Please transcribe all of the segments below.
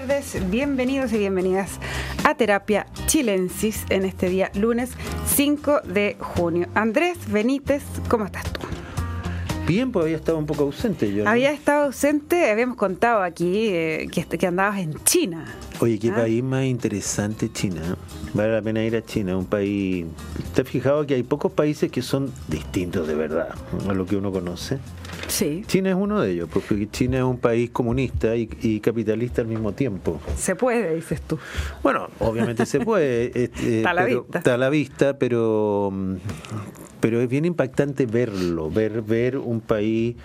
tardes, bienvenidos y bienvenidas a Terapia Chilensis en este día lunes 5 de junio. Andrés Benítez, ¿cómo estás tú? Bien, pues había estado un poco ausente yo. Había estado ausente, habíamos contado aquí eh, que, que, andabas en China. Oye, qué ¿Ah? país más interesante China. Vale la pena ir a China, un país... ¿Te has fijado que hay pocos países que son distintos de verdad a lo que uno conoce? Sí. China es uno de ellos, porque China es un país comunista y, y capitalista al mismo tiempo. Se puede, dices tú. Bueno, obviamente se puede. Este, está a la pero, vista. Está a la vista, pero pero es bien impactante verlo, ver, ver un país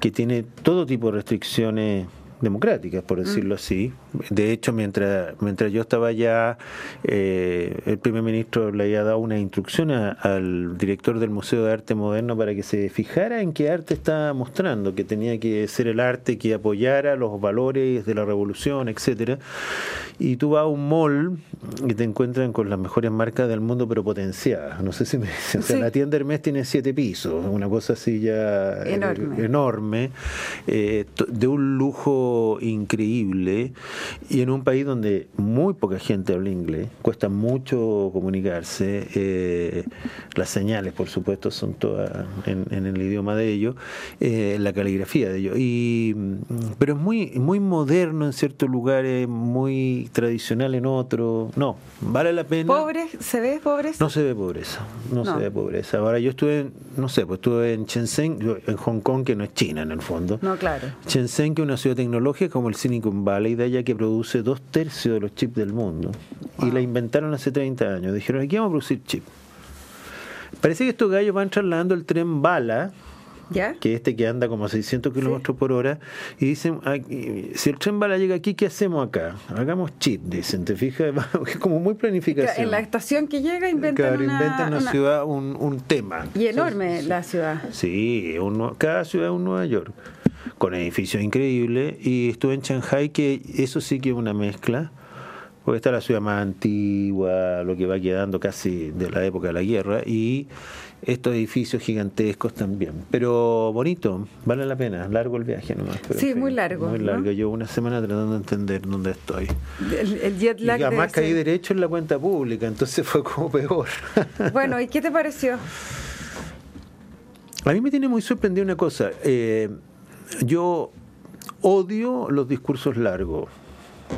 que tiene todo tipo de restricciones democráticas, por decirlo mm. así. De hecho, mientras, mientras yo estaba allá, eh, el primer ministro le había dado una instrucción a, al director del Museo de Arte Moderno para que se fijara en qué arte estaba mostrando, que tenía que ser el arte que apoyara los valores de la revolución, etcétera. Y tú vas a un mall y te encuentran con las mejores marcas del mundo, pero potenciadas. No sé si me dicen. O sea, Sí. la tienda Hermes tiene siete pisos, una cosa así ya Enorme. enorme eh, de un lujo increíble y en un país donde muy poca gente habla inglés, cuesta mucho comunicarse, eh, las señales por supuesto son todas en, en el idioma de ellos, eh, la caligrafía de ellos, y, pero es muy, muy moderno en ciertos lugares, muy tradicional en otros, no, vale la pena. ¿Pobre? ¿Se ve pobre? No se ve pobreza, no, No. se ve pobreza. Ahora yo estuve, en, no sé, pues estuve en Shenzhen, en Hong Kong, que no es China en el fondo. No, claro. Shenzhen, que es una ciudad tecnológica como el Silicon Valley, de allá que produce dos tercios de los chips del mundo. Y la inventaron hace 30 años. Dijeron, aquí vamos a producir chips. Parece que estos gallos van trasladando el tren bala, ¿Ya? que este que anda como a 600 kilómetros por hora, y dicen, "Aquí, si el tren bala llega aquí, ¿qué hacemos acá? Hagamos chip, dicen, ¿te fijas? Es como muy planificación. En la estación que llega inventan Claro, una, inventan una, una- ciudad, un, un tema. Y enorme la ciudad. Sí, un cada ciudad es un Nueva York, con edificios increíbles. Y estuve en Shanghai, que eso sí que es una mezcla, porque está la ciudad más antigua, lo que va quedando casi de la época de la guerra, y estos edificios gigantescos también. Pero bonito, vale la pena, largo el viaje nomás. pero Sí, muy largo, Muy ¿no? largo, yo una semana tratando de entender dónde estoy. El, el jet Y lag. además debe caí ser- derecho en la cuenta pública, entonces fue como peor. Bueno, ¿y qué te pareció? A mí me tiene muy sorprendido una cosa. eh, yo odio los discursos largos.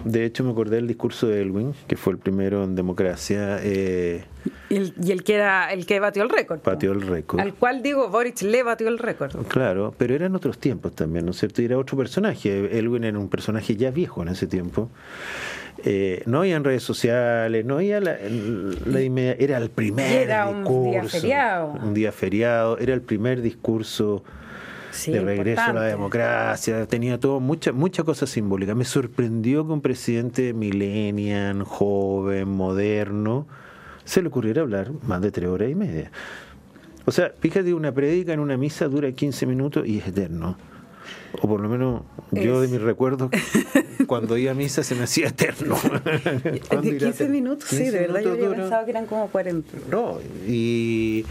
De hecho, me acordé del discurso de Elwin, que fue el primero en democracia, eh, Y el, y el que era el que batió el récord. pateó el récord. Al cual digo, Boric le batió el récord. Claro, pero eran otros tiempos también, ¿no es cierto? Y era otro personaje. Elwin era un personaje ya viejo en ese tiempo. Eh, no había en redes sociales, no había la, la era el primer era un discurso. día feriado. Un día feriado, era el primer discurso Sí, de regreso a la democracia, tenía todo mucha mucha cosa simbólica. Me sorprendió que un presidente millennial, joven, moderno, se le ocurriera hablar más de tres horas y media. O sea, fíjate, una prédica en una misa dura 15 minutos y es eterno. O por lo menos yo de mis recuerdos, cuando iba a misa se me hacía eterno. ¿Cuándo De irá 15 a ter- minutos, sí, 15 de verdad yo había pensado que eran como 40. No, y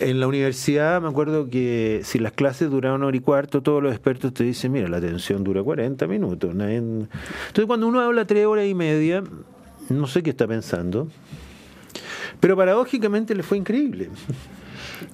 en la universidad me acuerdo que si las clases duraban una hora y cuarto, todos los expertos te dicen, mira, la atención dura 40 minutos. nadie- Entonces cuando uno habla tres horas y media, no sé qué está pensando, pero paradójicamente le fue increíble.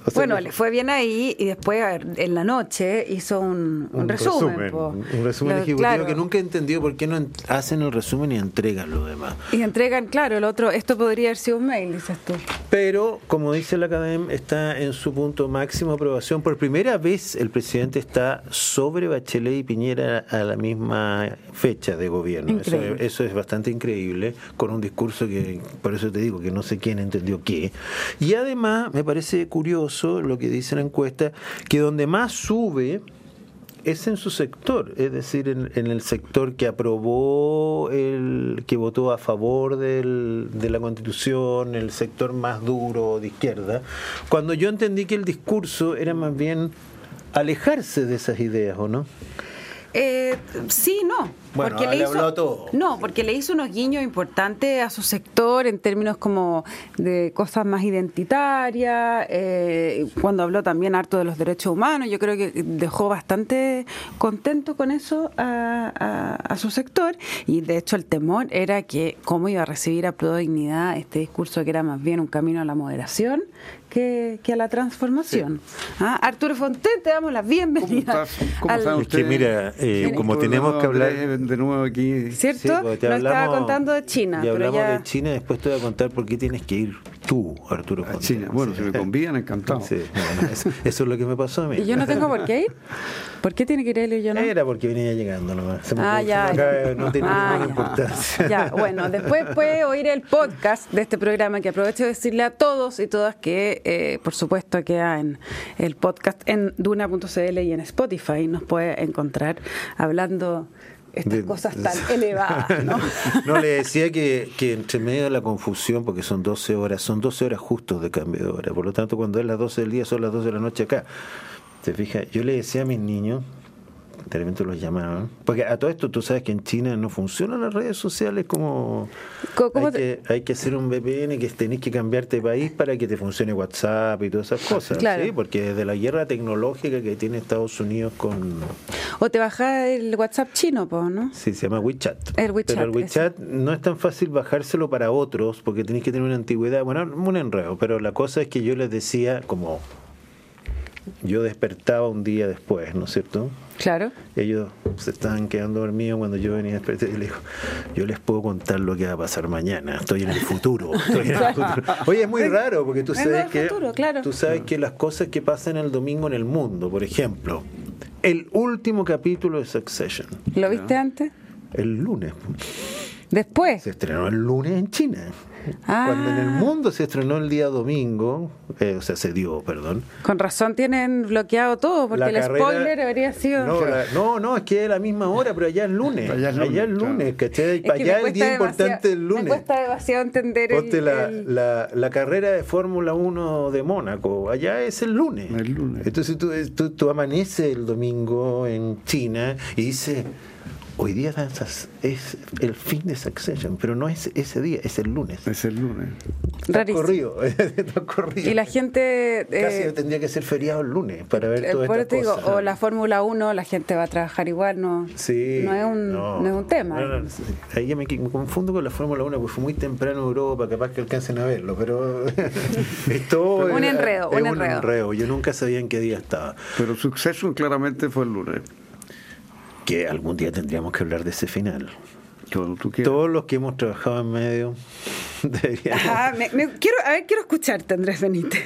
O sea, bueno, le- fue bien ahí y después a ver, en la noche hizo un, un un resumen. po. un resumen Lo- ejecutivo claro. que nunca he entendido por qué no en- hacen el resumen y entregan lo demás. Y entregan, claro, el otro, esto podría haber sido un mail, dices tú. Pero, como dice la academia, está en su punto máximo de aprobación. Por primera vez el presidente está sobre Bachelet y Piñera a la misma fecha de gobierno. Eso, eso es bastante increíble, con un discurso que, por eso te digo, que no sé quién entendió qué. Y además, me parece curioso lo que dice la encuesta, que donde más sube es en su sector, es decir, en, en el sector que aprobó, el que votó a favor del- de la constitución, el sector más duro de izquierda, cuando yo entendí que el discurso era más bien alejarse de esas ideas, ¿o no? Eh, sí, no. Bueno, porque le hizo, todo. no, porque le hizo unos guiños importantes a su sector en términos como de cosas más identitarias, eh, cuando habló también harto de los derechos humanos, yo creo que dejó bastante contento con eso a, a- a su sector y de hecho el temor era que cómo iba a recibir a Pro Dignidad este discurso que era más bien un camino a la moderación que, que a la transformación. Ah, Arturo Fonten, te damos la bienvenida. estás? ¿Cómo al- están Es que mira, eh, como tenemos que hablar... De nuevo aquí. ¿Cierto? Sí, Nos estaba contando de China, Y pero hablamos ya... de China, después te voy a contar por qué tienes que ir tú, Arturo. A. China. Bueno, Sí. si me convidan, encantado. Sí, bueno, eso, eso es lo que me pasó a mí. ¿Y yo no tengo por qué ir? ¿Por qué tiene que ir él y yo no? Era porque venía llegando nomás. Se me- Ah, se me ya. no tiene Ah, ninguna ya. importancia. Ya, bueno, después puede oír el podcast de este programa que aprovecho de decirle a todos y todas que, eh, por supuesto, queda en el podcast en duna.cl y en Spotify. Nos puede encontrar hablando estas De- cosas tan elevadas, ¿no? No, le decía que, que entre medio de la confusión, porque son 12 horas, son 12 horas justos de cambio de hora. Por lo tanto, cuando es las 12 del día, son las 12 de la noche acá. ¿Te fijas? Yo le decía a mis niños, de repente los llamaban, porque a todo esto tú sabes que en China no funcionan las redes sociales como... Co- ¿cómo hay, te- que, hay que hacer un VPN que tenés que cambiarte de país para que te funcione WhatsApp y todas esas cosas. Claro. ¿sí? Porque desde la guerra tecnológica que tiene Estados Unidos con... O te bajas el WhatsApp chino, po, ¿no? Sí, se llama WeChat. El WeChat, Pero el WeChat no es tan fácil bajárselo para otros porque tenéis que tener una antigüedad. Bueno, un enredo, pero la cosa es que yo les decía, como yo despertaba un día después, ¿no es cierto? Claro. Ellos se estaban quedando dormidos cuando yo venía a despertar y les digo, yo les puedo contar lo que va a pasar mañana, estoy en el futuro. estoy en el futuro. Oye, es muy raro porque tú sabes que futuro, claro. tú sabes que las cosas que pasan el domingo en el mundo, por ejemplo, el último capítulo de Succession, ¿Lo viste antes? el lunes. Después. Se estrenó el lunes en China. Ah. Cuando en el mundo se estrenó el día domingo, eh, o sea, se dio, perdón. Con razón tienen bloqueado todo, porque La el carrera- spoiler habría sido... No, la- no, no, es que es la misma hora, pero allá es lunes. Allá es lunes, Allá es lunes, ¿cachai? Es que allá el día importante es el lunes. Me cuesta demasiado entender el, Ponte la, el- la, la carrera de Fórmula 1 de Mónaco, allá es el lunes. El lunes. Entonces tú, tú, tú amaneces el domingo en China y dices, hoy día danzas, es el fin de Succession, pero no es ese día, es el lunes. Es el lunes. Está Rarísimo. corrido, está corrido. Y la gente... Casi eh, tendría que ser feriado el lunes para ver eh, todas por eso estas te digo, cosas. o la Fórmula 1, la gente va a trabajar igual, no, Sí, no, es, un, no. es un tema. No, no, sí. Ahí ya me, me confundo con la Fórmula 1, porque fue muy temprano en Europa, capaz que alcancen a verlo, pero es todo- Un enredo, es un enredo. Yo nunca sabía en qué día estaba. Pero Succession claramente fue el lunes. Que algún día tendríamos que hablar de ese final. Todos los que hemos trabajado en medio deberíamos... Ah, me- me- quiero, a ver, quiero escucharte, Andrés Benítez.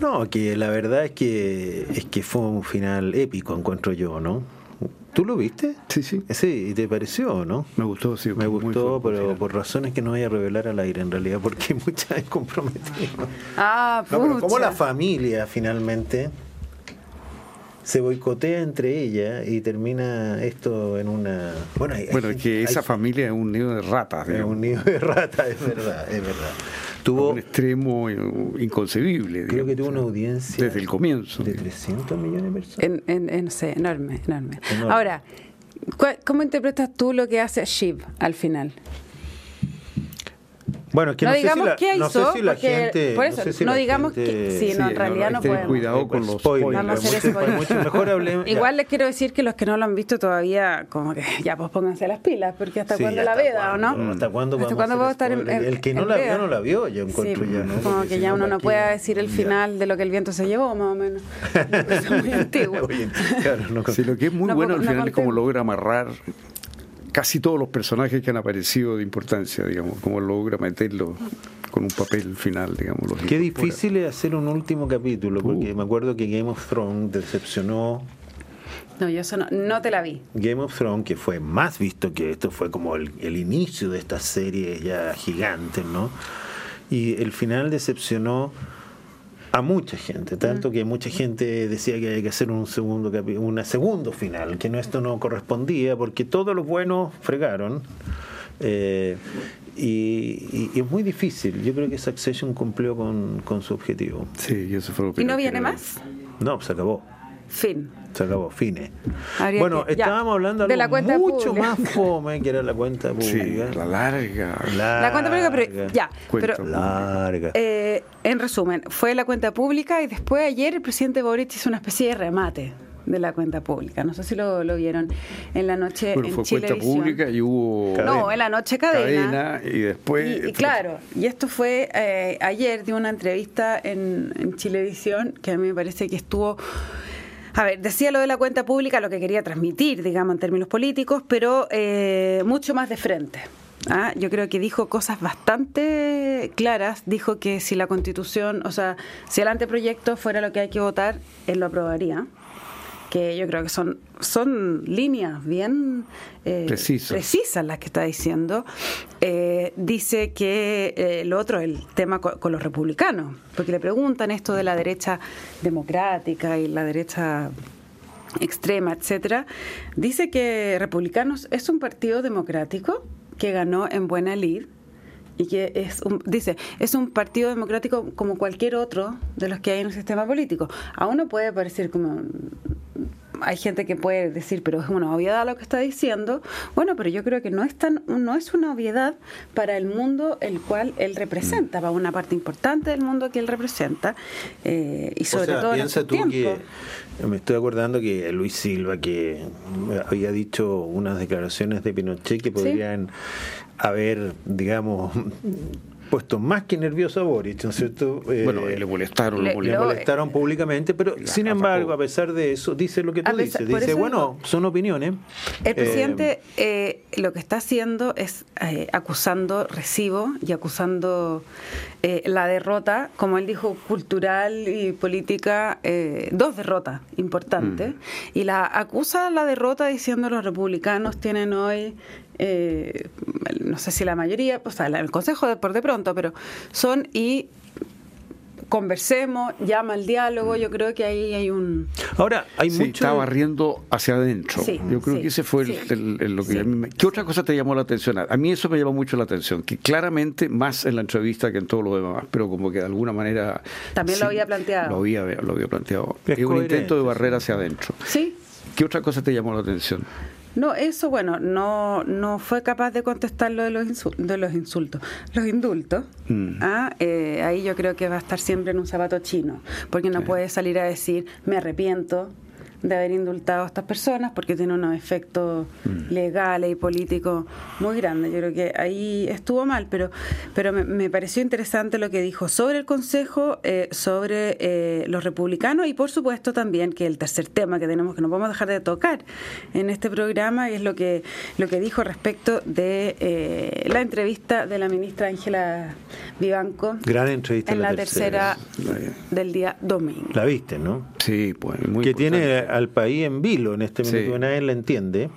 No, que la verdad es que es que fue un final épico, encuentro yo, ¿no? ¿Tú lo viste? Sí, sí. Sí, ¿y te pareció o no? Me gustó, sí. Me gustó, pero por razones que no voy a revelar al aire en realidad, porque hay mucha vez comprometido. Ah, No, pero como la familia finalmente se boicotea entre ella y termina esto en una... Bueno, hay- hay Bueno, es gente- que hay- esa familia es un nido de ratas, es un nido de rata, es verdad, es verdad. a Tuvo, un extremo inconcebible. creo que tuvo una audiencia Desde el comienzo. de 300 millones de personas. En, en, en- no sé, enorme, enorme. Enorme. Ahora, ¿cuál- ¿cómo interpretas tú lo que hace Shiv al final? Bueno, es que no, no, sé si digamos la- qué no hizo, sé si la porque- gente... por eso, sé si no digamos gente- que- sí, Sí, no, en realidad no podemos. cuidado con los Spoilers, Vamos a hacer mucho- spoilers. mucho mejor hablemos-. Igual les quiero decir que los que no lo han visto todavía, como que ya pues pónganse las pilas, porque hasta Sí, cuándo la ¿hasta veda, ¿o no? ¿Hasta cuándo ¿Hasta cuándo a puedo estar en, El que no la vio, no la vio, yo encuentro ya, ¿no? Como Porque que si ya no, uno ¿para no qué? puede decir el final de lo que el viento se llevó, más o menos. Es muy antiguo. Oye, claro, no- Sí, lo que es muy No bueno al final es cómo conté- logra amarrar casi todos los personajes que han aparecido de importancia, digamos, cómo logra meterlos con un papel final, digamos. los Qué incorpora. difícil es hacer un último capítulo, porque Uh. me acuerdo que Game of Thrones decepcionó. No, yo eso no, no te la vi. Game of Thrones, que fue más visto que esto, fue como el, el inicio de estas series ya gigantes, ¿no? Y el final decepcionó a mucha gente, tanto que mucha gente decía que hay que hacer un segundo una segundo final, que no esto no correspondía, porque todos los buenos fregaron. Eh, y, y- y es muy difícil. Yo creo que Succession cumplió con, con su objetivo. Sí, y eso fue lo ¿Y no que viene más? No, se acabó. Fin. Se acabó, fines. Habría Bueno, que- ya. estábamos hablando De la cuenta mucho pública. más fome que era la cuenta Sí, pública. la larga. La cuenta pública, pero ya. Cuenta Pero, Larga. eh, en resumen, fue la cuenta pública y después ayer el presidente Boric hizo una especie de remate de la cuenta pública. No sé si lo, lo vieron en la noche Bueno, en fue cuenta Chilevisión. pública y hubo No, en la noche cadena. cadena y después... Y, y claro, y esto fue eh, ayer de una entrevista en, en Chilevisión que a mí me parece que estuvo. A ver, decía lo de la cuenta pública, lo que quería transmitir, digamos, en términos políticos, pero eh, mucho más de frente. ¿ah? Yo creo que dijo cosas bastante claras. Dijo que si la constitución, o sea, si el anteproyecto fuera lo que hay que votar, él lo aprobaría. Que yo creo que son, son líneas bien eh, Precisas. las que está diciendo. Eh, dice que eh, lo otro, el tema co- con, los republicanos, porque le preguntan esto de la derecha democrática y la derecha extrema, etcétera. Dice que Republicanos es un partido democrático que ganó en buena lid y que es un, dice es un partido democrático como cualquier otro de los que hay en el sistema político. A uno puede parecer como hay gente que puede decir, pero es una obviedad lo que está diciendo. Bueno, pero yo creo que no es tan, no es una obviedad para el mundo el cual él representa, para una parte importante del mundo que él representa, eh, y sobre o sea, todo en piensa estos tú tiempos. que me estoy acordando que Luis Silva que había dicho unas declaraciones de Pinochet que podrían haber, digamos, puesto más que nervioso a Boric, ¿no es cierto? Eh, Bueno, le molestaron, le- lo le lo- molestaron públicamente, pero la sin embargo, a pesar de eso, dice lo que tú pesar- dices. Dice, bueno, digo- son opiniones. El Eh, presidente eh, lo que está haciendo es eh, acusando recibo y acusando eh, la derrota, como él dijo, cultural y política, eh, dos derrotas importantes, y la acusa la derrota diciendo los republicanos tienen hoy eh, no sé si la mayoría, o sea, el Consejo de, por de pronto, pero son y conversemos, llama al diálogo, yo creo que ahí hay un... Ahora, hay Sí, mucho... está barriendo hacia adentro. Sí, Yo creo sí, que ese fue el- sí. el- el- lo que Sí. a mí me- ¿Qué otra cosa te llamó la atención? A mí eso me llamó mucho la atención, que claramente más en la entrevista que en todo lo demás, pero como que de alguna manera... También lo había planteado. Lo había, lo había planteado. Es Es un intento de barrer hacia adentro. Sí, ¿Qué otra cosa te llamó la atención? No, eso, bueno, no, no fue capaz de contestar lo de los, insu- de los insultos. Los indultos, Mm. ah, eh, ahí yo creo que va a estar siempre en un zapato chino, porque no puede salir a decir, me arrepiento de haber indultado a estas personas, porque tiene unos efectos Mm. legales y políticos muy grandes. Yo creo que ahí estuvo mal, pero, pero me, me pareció interesante lo que dijo sobre el Consejo, eh, sobre eh, los republicanos y por supuesto también que el tercer tema que tenemos que no podemos dejar de tocar en este programa es lo que lo que dijo respecto de eh, la entrevista de la ministra Ángela Vivanco Gran entrevista en la tercera, tercera. del día domingo. La viste, ¿no? Sí, pues muy que importante. tiene al país en vilo en este Sí. minuto, nadie la entiende.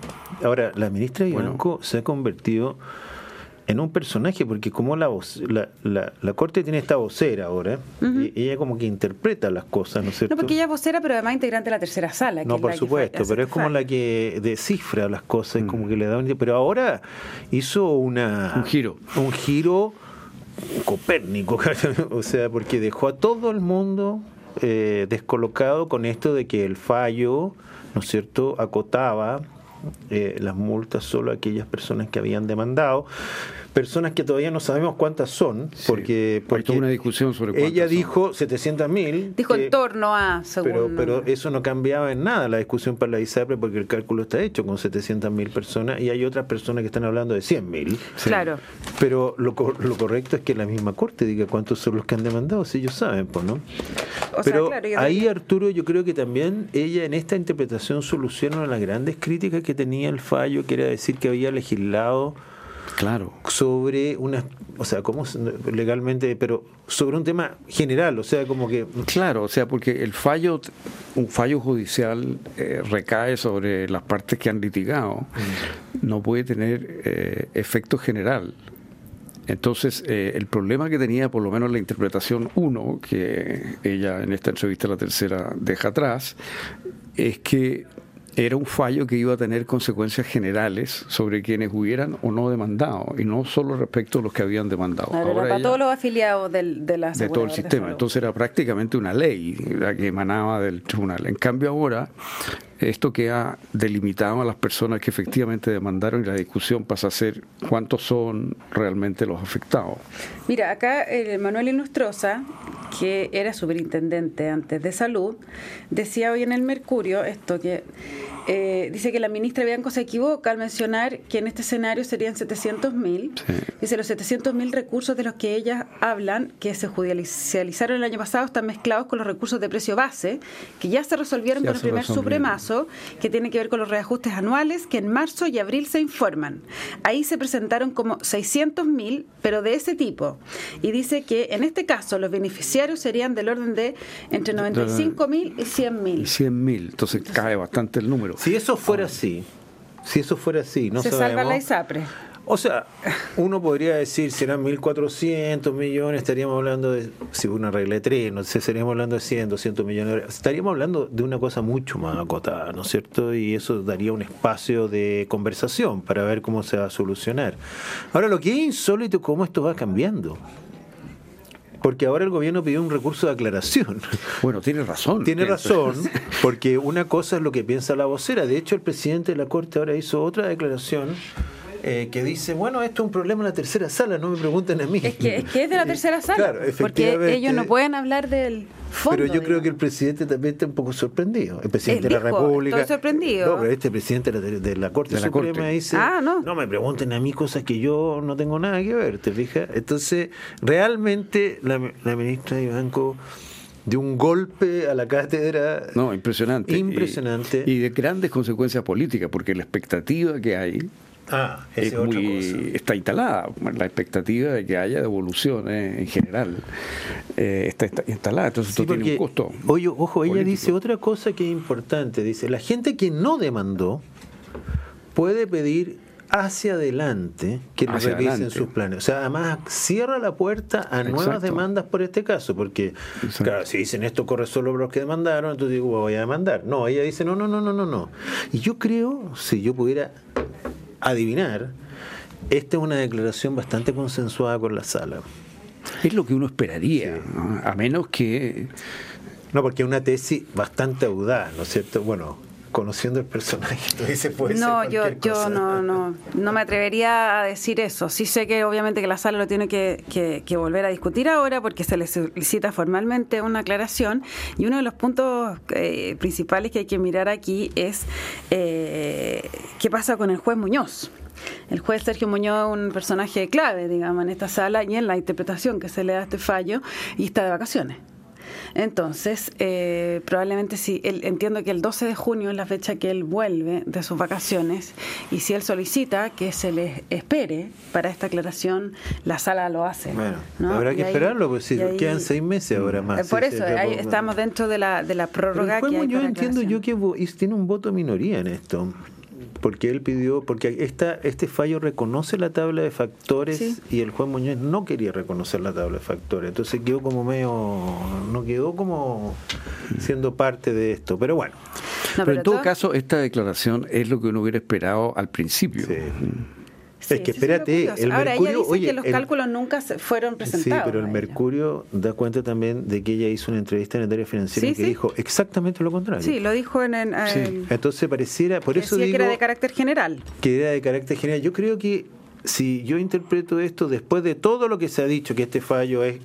Ahora, la ministra Bueno. Vivanco se ha convertido en un personaje, porque como la, voz, la, la, la Corte tiene esta vocera ahora, y ella como que interpreta las cosas, ¿no es cierto? No, porque ella es vocera, pero además integrante de la tercera sala. que No, es por supuesto, pero es como la que descifra las cosas, Mm. como que le da un... Pero ahora hizo una... Un giro. Un giro copérnico, o sea, porque dejó a todo el mundo eh, descolocado con esto de que el fallo, ¿no es cierto?, acotaba eh, las multas solo a aquellas personas que habían demandado. Personas que todavía no sabemos cuántas son, Sí. porque, Hay porque toda una discusión sobre cuántas ella dijo 700 mil. Dijo en torno a, según... Pero, pero eso no cambiaba en nada la discusión para la ISAPRE porque el cálculo está hecho con 700 mil personas y hay otras personas que están hablando de 100 mil. Claro. Pero lo, lo correcto es que la misma corte diga cuántos son los que han demandado, si ellos saben, pues, ¿no? O sea, Pero claro, yo ahí, Arturo, yo creo que también ella en esta interpretación soluciona una de las grandes críticas que tenía el fallo, que era decir que había legislado Claro. sobre una, o sea, ¿cómo legalmente? Pero sobre un tema general, o sea, como que Claro, o sea, porque el fallo, un fallo judicial eh, recae sobre las partes que han litigado, no puede tener eh, efecto general. Entonces, eh, el problema que tenía, por lo menos la interpretación 1, que ella en esta entrevista, la tercera, deja atrás, es que era un fallo que iba a tener consecuencias generales sobre quienes hubieran o no demandado, y no solo respecto a los que habían demandado. Ahora para todos los afiliados del, de la De todo el sistema. Entonces era prácticamente una ley la que emanaba del tribunal. En cambio ahora esto que ha delimitado a las personas que efectivamente demandaron y la discusión pasa a ser cuántos son realmente los afectados. Mira, acá eh, Manuel Ilustrosa, que era superintendente antes de salud, decía hoy en el Mercurio esto que eh, dice que la ministra Bianco se equivoca al mencionar que en este escenario serían 700 mil. Dice los 700 mil recursos de los que ellas hablan, que se judicializaron el año pasado, están mezclados con los recursos de precio base, que ya se resolvieron con el primer supremazo, que tiene que ver con los reajustes anuales, que en marzo y abril se informan. Ahí se presentaron como 600 mil, pero de ese tipo. Y dice que en este caso los beneficiarios serían del orden de entre 95 mil y 100 mil. 100 mil, entonces cae bastante el número. Si eso fuera así, si eso fuera así, no se salva la ISAPRE. O sea, uno podría decir, si eran 1.400 millones, estaríamos hablando de, si una regla de tres, no sé, estaríamos hablando de 100, 200 millones, estaríamos hablando de una cosa mucho más acotada, ¿no es cierto? Y eso daría un espacio de conversación para ver cómo se va a solucionar. Ahora, lo que es insólito es cómo esto va cambiando porque ahora el gobierno pidió un recurso de aclaración. Bueno, tiene razón. Tiene razón, porque una cosa es lo que piensa la vocera. De hecho, el presidente de la Corte ahora hizo otra declaración eh, que dice, bueno, esto es un problema en la tercera sala, no me pregunten a mí. Es que es, de la tercera sala, claro, porque ellos no pueden hablar del fondo. Pero yo creo que el presidente también está un poco sorprendido. El presidente de la República. Estoy sorprendido. No, pero este presidente de la, Corte Suprema dice, ah, no. no me pregunten a mí cosas que yo no tengo nada que ver, ¿te fijas? Entonces, realmente la, la ministra de Banco de un golpe a la cátedra. No, impresionante. Impresionante. y, de grandes consecuencias políticas, porque la expectativa que hay Ah, es muy, está instalada. La expectativa de que haya devoluciones en general eh, está, instalada. Entonces, esto tiene un costo. Oye, ojo, ella dice otra cosa que es importante. Dice: la gente que no demandó puede pedir hacia adelante que le revisen sus planes. O sea, además cierra la puerta a nuevas demandas por este caso, porque, claro, si dicen esto corre solo por los que demandaron, entonces digo, voy a demandar. No, ella dice, no, no, no, no, no, no. Y yo creo, si yo pudiera adivinar, esta es una declaración bastante consensuada con la sala. Es lo que uno esperaría, a menos que... No, porque es una tesis bastante audaz, ¿no es cierto? Bueno, conociendo el personaje, se puede No, yo, yo no, no, no me atrevería a decir eso. Sí sé que obviamente que la sala lo tiene que, que, volver a discutir ahora porque se le solicita formalmente una aclaración y uno de los puntos eh, principales que hay que mirar aquí es eh, qué pasa con el juez Muñoz. El juez Sergio Muñoz es un personaje clave, digamos, en esta sala y en la interpretación que se le da a este fallo y está de vacaciones. Entonces, eh, probablemente sí, él, entiendo que el 12 de junio es la fecha que él vuelve de sus vacaciones y si él solicita que se le espere para esta aclaración, la sala lo hace. Bueno, habrá que esperarlo, pues sí, quedan seis meses ahora más. Eh, por eso, estamos dentro de la, de la prórroga. que yo entiendo yo que tiene un voto minoría en esto porque él pidió, porque esta, este fallo reconoce la tabla de factores y el juez Muñoz no quería reconocer la tabla de factores, entonces quedó como medio, no quedó como siendo parte de esto, pero bueno. pero, en todo, caso, esta declaración es lo que uno hubiera esperado al principio. Es que espérate, el Ahora, Mercurio, ella dice que los cálculos nunca fueron presentados. Sí, pero el Mercurio da cuenta también de que ella hizo una entrevista en el área financiera y que dijo exactamente lo contrario. Sí, lo dijo en. el Entonces pareciera, por eso digo que era de carácter general. Que era de carácter general. Yo creo que si yo interpreto esto después de todo lo que se ha dicho que este fallo es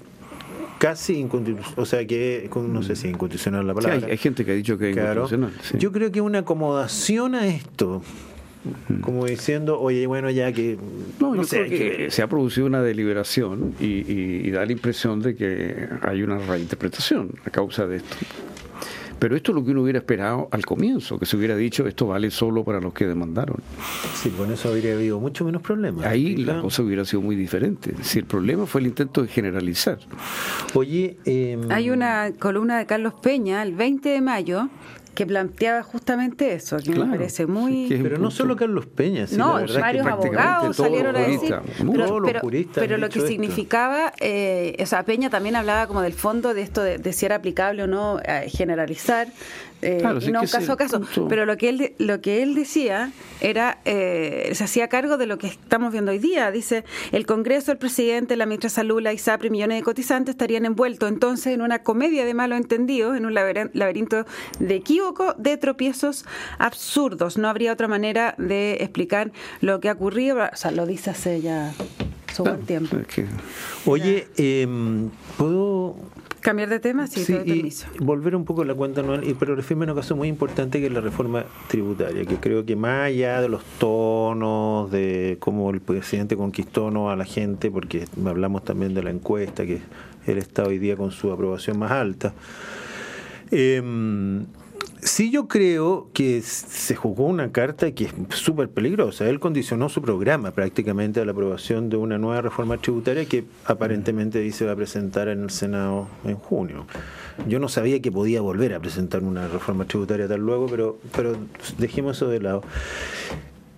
casi inconstitucional, o sea que no sé si inconstitucional la palabra. hay, gente que ha dicho que es inconstitucional. Yo creo que una acomodación a esto como diciendo, oye, bueno, ya que... No, sé, que, se ha producido una deliberación y, da la impresión de que hay una reinterpretación a causa de esto. Pero esto es lo que uno hubiera esperado al comienzo, que se hubiera dicho esto vale solo para los que demandaron. Sí, con eso habría habido mucho menos problemas. Ahí la cosa hubiera sido muy diferente. Si el problema fue el intento de generalizar. Oye, em, hay una columna de Carlos Peña el 20 de mayo que planteaba justamente eso, que me parece muy... pero no solo Carlos Peña, no, varios abogados salieron a decir, pero, lo que significaba, eh, o sea, Peña también hablaba como del fondo de esto de, si era aplicable o no eh, generalizar, eh, no caso a caso. Pero lo que él lo que él decía era eh, se hacía cargo de lo que estamos viendo hoy día. Dice el Congreso, el presidente, la ministra Salula, ISAPRI, millones de cotizantes estarían envueltos entonces en una comedia de malos entendidos, en un laberinto de equívoco, de tropiezos absurdos. No habría otra manera de explicar lo que ha ocurrido. O sea, lo dice hace ya su buen tiempo. Oye, em, ¿puedo Cambiar de tema, sí, y volver un poco a la cuenta anual, pero refiero a una cosa muy importante que es la reforma tributaria, que creo que más allá de los tonos, de cómo el presidente conquistó no a la gente, porque hablamos también de la encuesta, que él está hoy día con su aprobación más alta. Eh, Sí, yo creo que se jugó una carta que es súper peligrosa. Él condicionó su programa prácticamente a la aprobación de una nueva reforma tributaria que aparentemente dice va a presentar en el Senado en junio. Yo no sabía que podía volver a presentar una reforma tributaria tal luego, pero, pero dejemos eso de lado.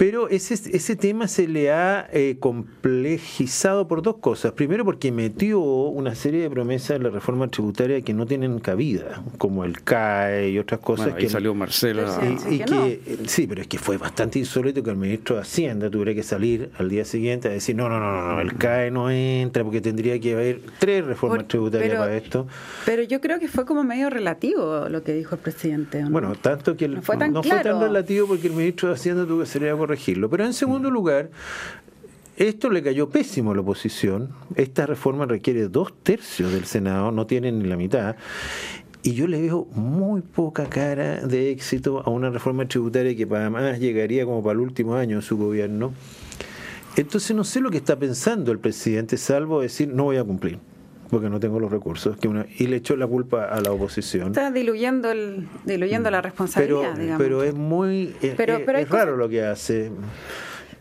Pero ese, ese tema se le ha eh, complejizado por dos cosas. Primero porque metió una serie de promesas en la reforma tributaria que no tienen cabida, como el CAE y otras cosas. Bueno, ahí que salió Marcelo. Y, que, sí, pero es que fue bastante insólito que el ministro de Hacienda tuviera que salir al día siguiente a decir, no, no, no, no, el CAE no entra porque tendría que haber tres reformas tributarias para esto. Pero yo creo que fue como medio relativo lo que dijo el presidente. Bueno, tanto que no, fue tan, relativo porque el ministro de Hacienda tuvo que salir a pero en segundo lugar, esto le cayó pésimo a la oposición. Esta reforma requiere dos tercios del Senado, no tienen ni la mitad. Y yo le veo muy poca cara de éxito a una reforma tributaria que además llegaría como para el último año de su gobierno. Entonces no sé lo que está pensando el presidente, salvo decir no voy a cumplir porque no tengo los recursos, que y le echó la culpa a la oposición. Está diluyendo, el, diluyendo la responsabilidad, pero, Pero es muy es, raro lo que hace.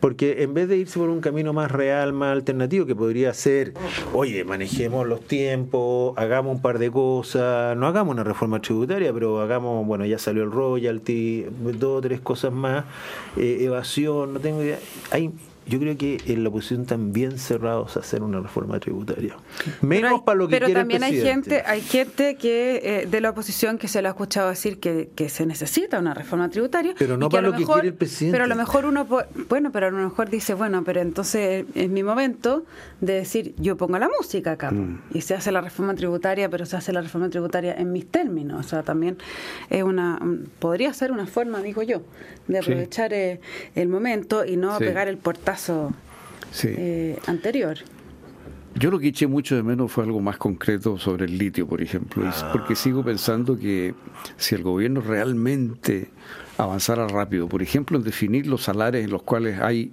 Porque en vez de irse por un camino más real, más alternativo, que podría ser, oye, manejemos los tiempos, hagamos un par de cosas, no hagamos una reforma tributaria, pero hagamos, bueno, ya salió el royalty, dos o tres cosas más, eh, evasión, no tengo idea. Hay yo creo que en la oposición también cerrados a hacer una reforma tributaria. Menos para lo que Pero también hay gente, hay gente que eh, de la oposición que se lo ha escuchado decir que, que se necesita una reforma tributaria. Pero no para lo, que quiere el presidente. Pero a lo mejor uno, bueno, pero a lo mejor dice, bueno, pero entonces es mi momento de decir, yo pongo la música acá mm. y se hace la reforma tributaria, pero se hace la reforma tributaria en mis términos. O sea, también es una, podría ser una forma, digo yo, de aprovechar eh, el momento y no pegar el portal eh, anterior. Yo lo que eché mucho de menos fue algo más concreto sobre el litio, por ejemplo, porque sigo pensando que si el gobierno realmente avanzara rápido, por ejemplo, en definir los salarios en los cuales hay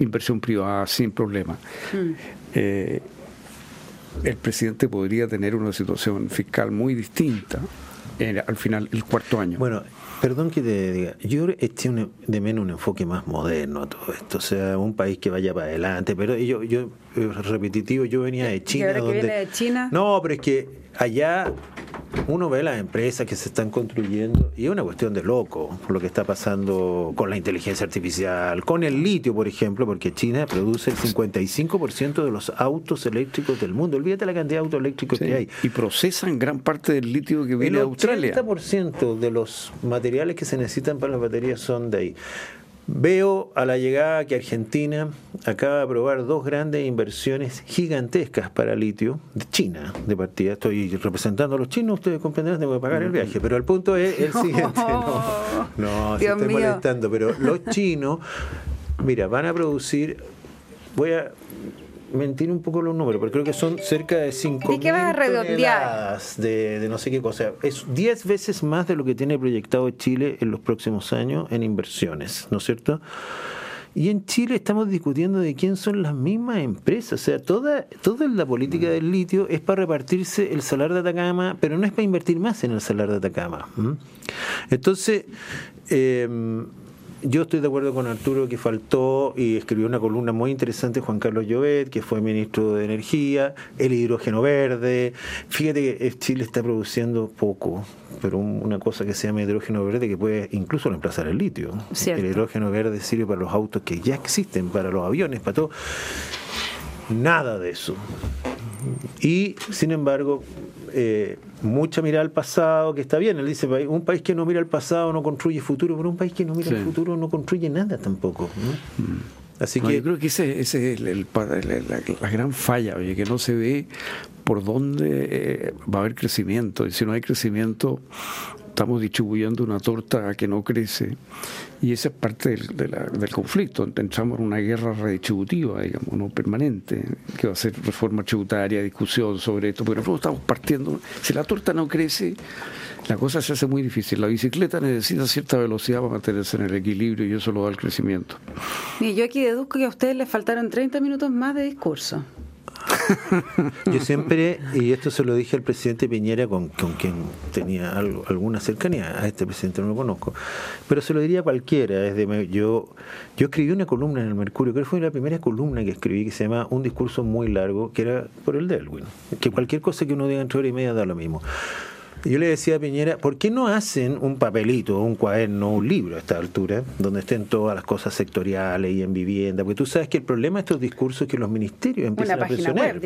inversión privada sin problema, mm. eh, el presidente podría tener una situación fiscal muy distinta al final, el cuarto año. Bueno, Perdón que te diga, yo eché de menos un enfoque más moderno a todo esto, o sea, un país que vaya para adelante, pero yo, yo repetitivo, yo venía de China. donde, de China? No, pero es que allá uno ve las empresas que se están construyendo y es una cuestión de loco lo que está pasando con la inteligencia artificial, con el litio, por ejemplo, porque China produce el 55% de los autos eléctricos del mundo. Olvídate la cantidad de autos eléctricos que hay. Y procesan gran parte del litio que viene de Australia. El 80% de los materiales que se necesitan para las baterías son de ahí. Veo a la llegada que Argentina acaba de aprobar dos grandes inversiones gigantescas para litio de China, de partida. Estoy representando a los chinos, ustedes comprenderán, tengo que pagar el viaje. Pero el punto es el siguiente. No, no se estoy molestando, pero los chinos, mira, van a producir. Voy a mentir un poco los números, pero creo que son cerca de 5 mil toneladas de, de, no sé qué cosa. Es 10 veces más de lo que tiene proyectado Chile en los próximos años en inversiones, ¿no es cierto? Y en Chile estamos discutiendo de quién son las mismas empresas. O sea, toda, toda la política del litio es para repartirse el salar de Atacama, pero no es para invertir más en el salar de Atacama. Entonces, eh, yo estoy de acuerdo con Arturo que faltó y escribió una columna muy interesante Juan Carlos Llobet, que fue ministro de Energía, el hidrógeno verde. Fíjate que Chile está produciendo poco, pero una cosa que se llama hidrógeno verde que puede incluso reemplazar el litio. El hidrógeno verde sirve para los autos que ya existen, para los aviones, para todo. Nada de eso. Y, sin embargo, eh, mucha mirada al pasado, que está bien, él dice, un país que no mira al pasado no construye futuro, pero un país que no mira al futuro no construye nada tampoco. Mm. Así que... Yo creo que ese, es la, gran falla, oye, que no se ve por dónde eh, va a haber crecimiento. Y si no hay crecimiento, estamos distribuyendo una torta que no crece y esa es parte del, del conflicto. Entramos en una guerra redistributiva, digamos, no permanente, que va a ser reforma tributaria, discusión sobre esto, pero nosotros estamos partiendo. Si la torta no crece, la cosa se hace muy difícil. La bicicleta necesita cierta velocidad para mantenerse en el equilibrio y eso lo da el crecimiento. Y yo aquí deduzco que a ustedes les faltaron 30 minutos más de discurso. Yo siempre, y esto se lo dije al presidente Piñera, con, quien tenía alguna cercanía, a este presidente no lo conozco, pero se lo diría a cualquiera. yo, yo escribí una columna en el Mercurio, creo que fue la primera columna que escribí, que se llama Un discurso muy largo, que era por el Delwin, que cualquier cosa que uno diga entre hora y media da lo mismo. Yo le decía a Piñera, ¿por qué no hacen un papelito, un cuaderno, un libro a esta altura, donde estén todas las cosas sectoriales y en vivienda? Porque tú sabes que el problema de estos discursos es que los ministerios empiezan a presionar.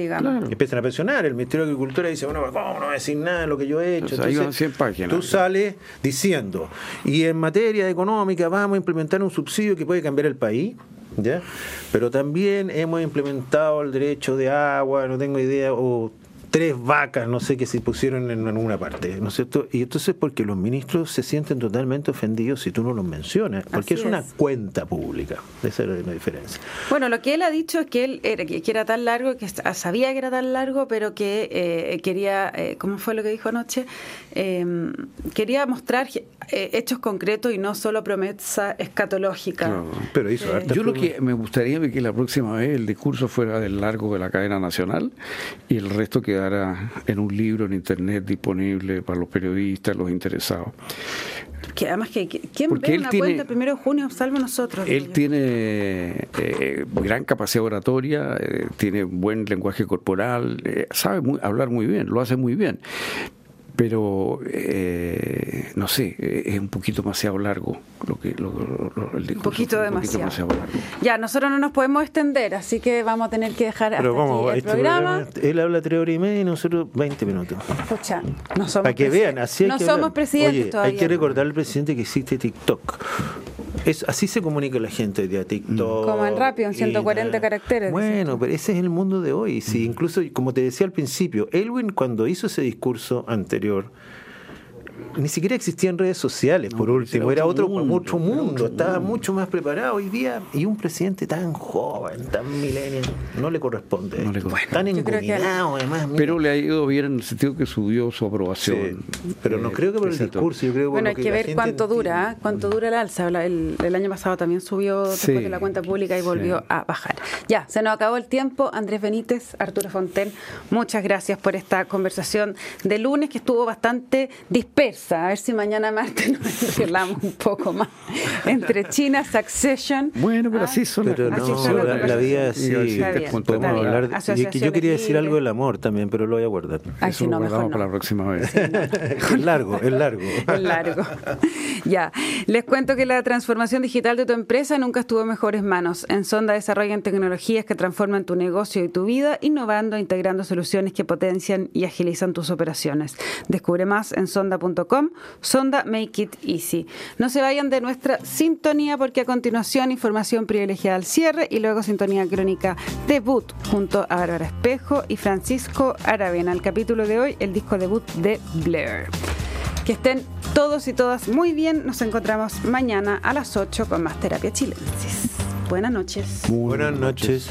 Empiezan a presionar. El Ministerio de Agricultura dice, bueno, ¿cómo no decir nada de lo que yo he hecho? Entonces, páginas. Tú sales diciendo, y en materia económica vamos a implementar un subsidio que puede cambiar el país. ¿Ya? Pero también hemos implementado el derecho de agua, no tengo idea, o tres vacas, no sé, qué se pusieron en alguna parte, ¿no es cierto? Y entonces porque los ministros se sienten totalmente ofendidos si tú no los mencionas, porque es una cuenta pública, esa es la diferencia. Bueno, lo que él ha dicho es que él era, que era tan largo, que sabía que era tan largo, pero que eh, quería, eh, ¿cómo fue lo que dijo anoche? Em, quería mostrar eh, hechos concretos y no solo promesa escatológica. pero hizo Yo lo que me gustaría es que la próxima vez el discurso fuera del largo de la cadena nacional y el resto quedara en un libro en internet disponible para los periodistas, los interesados. Que además que quién ve una cuenta el primero de junio salvo nosotros. Él tiene eh, gran capacidad oratoria, eh, tiene buen lenguaje corporal, eh, sabe hablar muy bien, lo hace muy bien pero eh, no sé, es un poquito demasiado largo lo que lo, un poquito demasiado. Ya, nosotros no nos podemos extender, así que vamos a tener que dejar hasta aquí el este programa. Él habla tres horas y media y nosotros 20 minutos. Escucha, no somos Para que vean, así hay no que somos presidentes todavía. Hay que recordar al presidente que existe TikTok. Es, así se comunica la gente de TikTok. Como en rápido, en 140 caracteres. Bueno, pero ese es el mundo de hoy. Sí, incluso, como te decía al principio, Elwin cuando hizo ese discurso anterior, ni siquiera existían redes sociales, por último, era otro mundo, mundo, estaba mucho más preparado hoy día y un presidente tan joven, tan millennial, no le corresponde. tan engominado, además. Pero le ha ido bien en el sentido que subió su aprobación. pero no creo que por el discurso, yo creo Bueno, hay que, ver cuánto dura, ¿eh? cuánto dura el alza. El, año pasado también subió después de la cuenta pública y volvió a bajar. Ya, se nos acabó el tiempo. Andrés Benítez, Arturo Fonten, muchas gracias por esta conversación de lunes que estuvo bastante dispersa a ver si mañana martes nos arreglamos un poco más. Entre China, Succession. Bueno, pero así son pero no, la, la, vida sí. Podemos hablar de, yo quería decir algo del amor también, pero lo voy a guardar. Eso lo guardamos para la próxima vez. es largo, es largo. Es largo. ya. Les cuento que la transformación digital de tu empresa nunca estuvo en mejores manos. En Sonda desarrollan tecnologías que transforman tu negocio y tu vida, innovando e integrando soluciones que potencian y agilizan tus operaciones. Descubre más en sonda.com Sonda Make It Easy. No se vayan de nuestra sintonía porque a continuación información privilegiada al cierre y luego sintonía crónica debut junto a Bárbara Espejo y Francisco Aravena. El capítulo de hoy, el disco debut de Blair. Que estén todos y todas muy bien. Nos encontramos mañana a las 8 con más Terapia Chilensis. Buenas noches. Buenas noches.